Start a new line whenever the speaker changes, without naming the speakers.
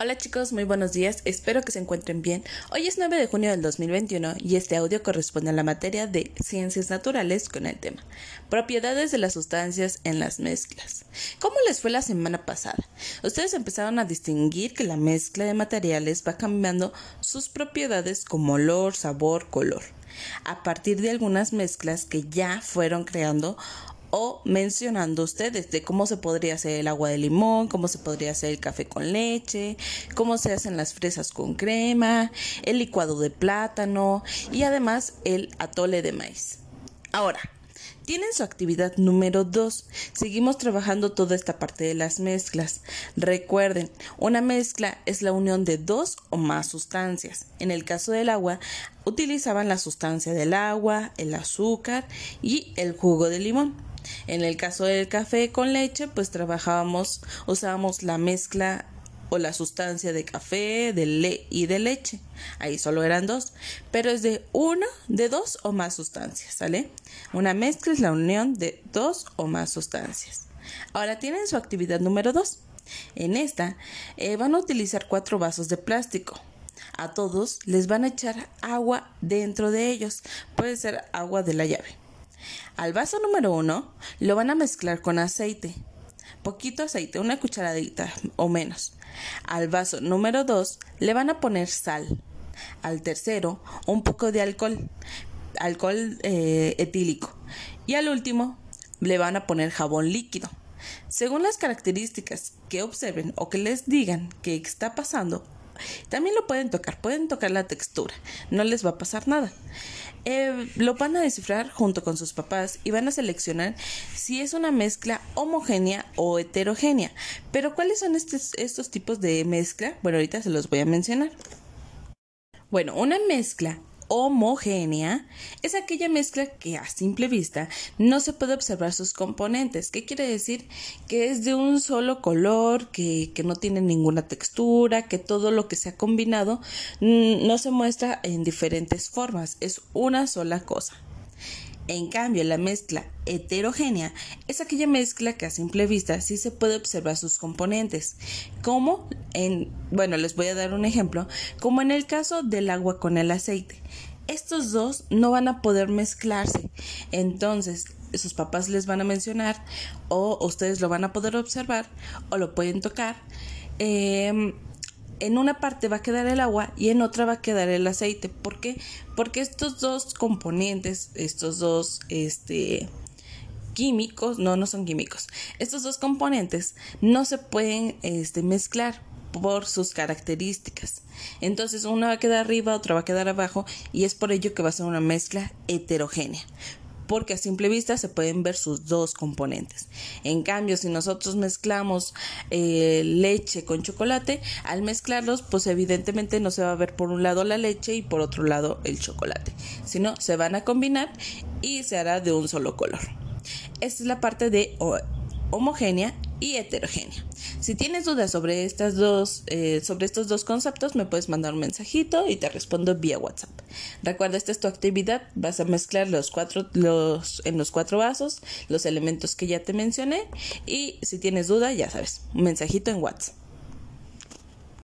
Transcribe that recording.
Hola chicos, muy buenos días, espero que se encuentren bien. Hoy es 9 de junio del 2021 y este audio corresponde a la materia de Ciencias Naturales con el tema Propiedades de las sustancias en las mezclas. ¿Cómo les fue la semana pasada? Ustedes empezaron a distinguir que la mezcla de materiales va cambiando sus propiedades como olor, sabor, color a partir de algunas mezclas que ya fueron creando o mencionando ustedes de cómo se podría hacer el agua de limón, cómo se podría hacer el café con leche, cómo se hacen las fresas con crema, el licuado de plátano y además el atole de maíz. Ahora, tienen su actividad número 2. Seguimos trabajando toda esta parte de las mezclas. Recuerden, una mezcla es la unión de dos o más sustancias. En el caso del agua, utilizaban la sustancia del agua, el azúcar y el jugo de limón. En el caso del café con leche, pues trabajábamos, usábamos la mezcla o la sustancia de café de le y de leche. Ahí solo eran dos, pero es de una, de dos o más sustancias, ¿sale? Una mezcla es la unión de dos o más sustancias. Ahora tienen su actividad número dos. En esta eh, van a utilizar cuatro vasos de plástico. A todos les van a echar agua dentro de ellos. Puede ser agua de la llave. Al vaso número uno lo van a mezclar con aceite. Poquito aceite, una cucharadita o menos. Al vaso número dos le van a poner sal. Al tercero, un poco de alcohol, alcohol eh, etílico. Y al último, le van a poner jabón líquido. Según las características que observen o que les digan que está pasando, también lo pueden tocar, pueden tocar la textura, no les va a pasar nada. Eh, lo van a descifrar junto con sus papás y van a seleccionar si es una mezcla homogénea o heterogénea. Pero ¿cuáles son estos, estos tipos de mezcla? Bueno, ahorita se los voy a mencionar. Bueno, una mezcla homogénea es aquella mezcla que a simple vista no se puede observar sus componentes. ¿Qué quiere decir? Que es de un solo color, que, que no tiene ninguna textura, que todo lo que se ha combinado mm, no se muestra en diferentes formas, es una sola cosa. En cambio, la mezcla heterogénea es aquella mezcla que a simple vista sí se puede observar sus componentes, como en, bueno, les voy a dar un ejemplo, como en el caso del agua con el aceite. Estos dos no van a poder mezclarse, entonces sus papás les van a mencionar o ustedes lo van a poder observar o lo pueden tocar. Em, en una parte va a quedar el agua y en otra va a quedar el aceite. ¿Por qué? Porque estos dos componentes, estos dos, este, químicos, no, no son químicos. Estos dos componentes no se pueden este, mezclar por sus características. Entonces una va a quedar arriba, otra va a quedar abajo y es por ello que va a ser una mezcla heterogénea porque a simple vista se pueden ver sus dos componentes. En cambio, si nosotros mezclamos eh, leche con chocolate, al mezclarlos, pues evidentemente no se va a ver por un lado la leche y por otro lado el chocolate, sino se van a combinar y se hará de un solo color. Esta es la parte de homogénea y heterogénea. Si tienes dudas sobre estas dos, eh, sobre estos dos conceptos, me puedes mandar un mensajito y te respondo vía WhatsApp. Recuerda, esta es tu actividad. Vas a mezclar los cuatro, los, en los cuatro vasos, los elementos que ya te mencioné. Y si tienes duda, ya sabes, un mensajito en WhatsApp.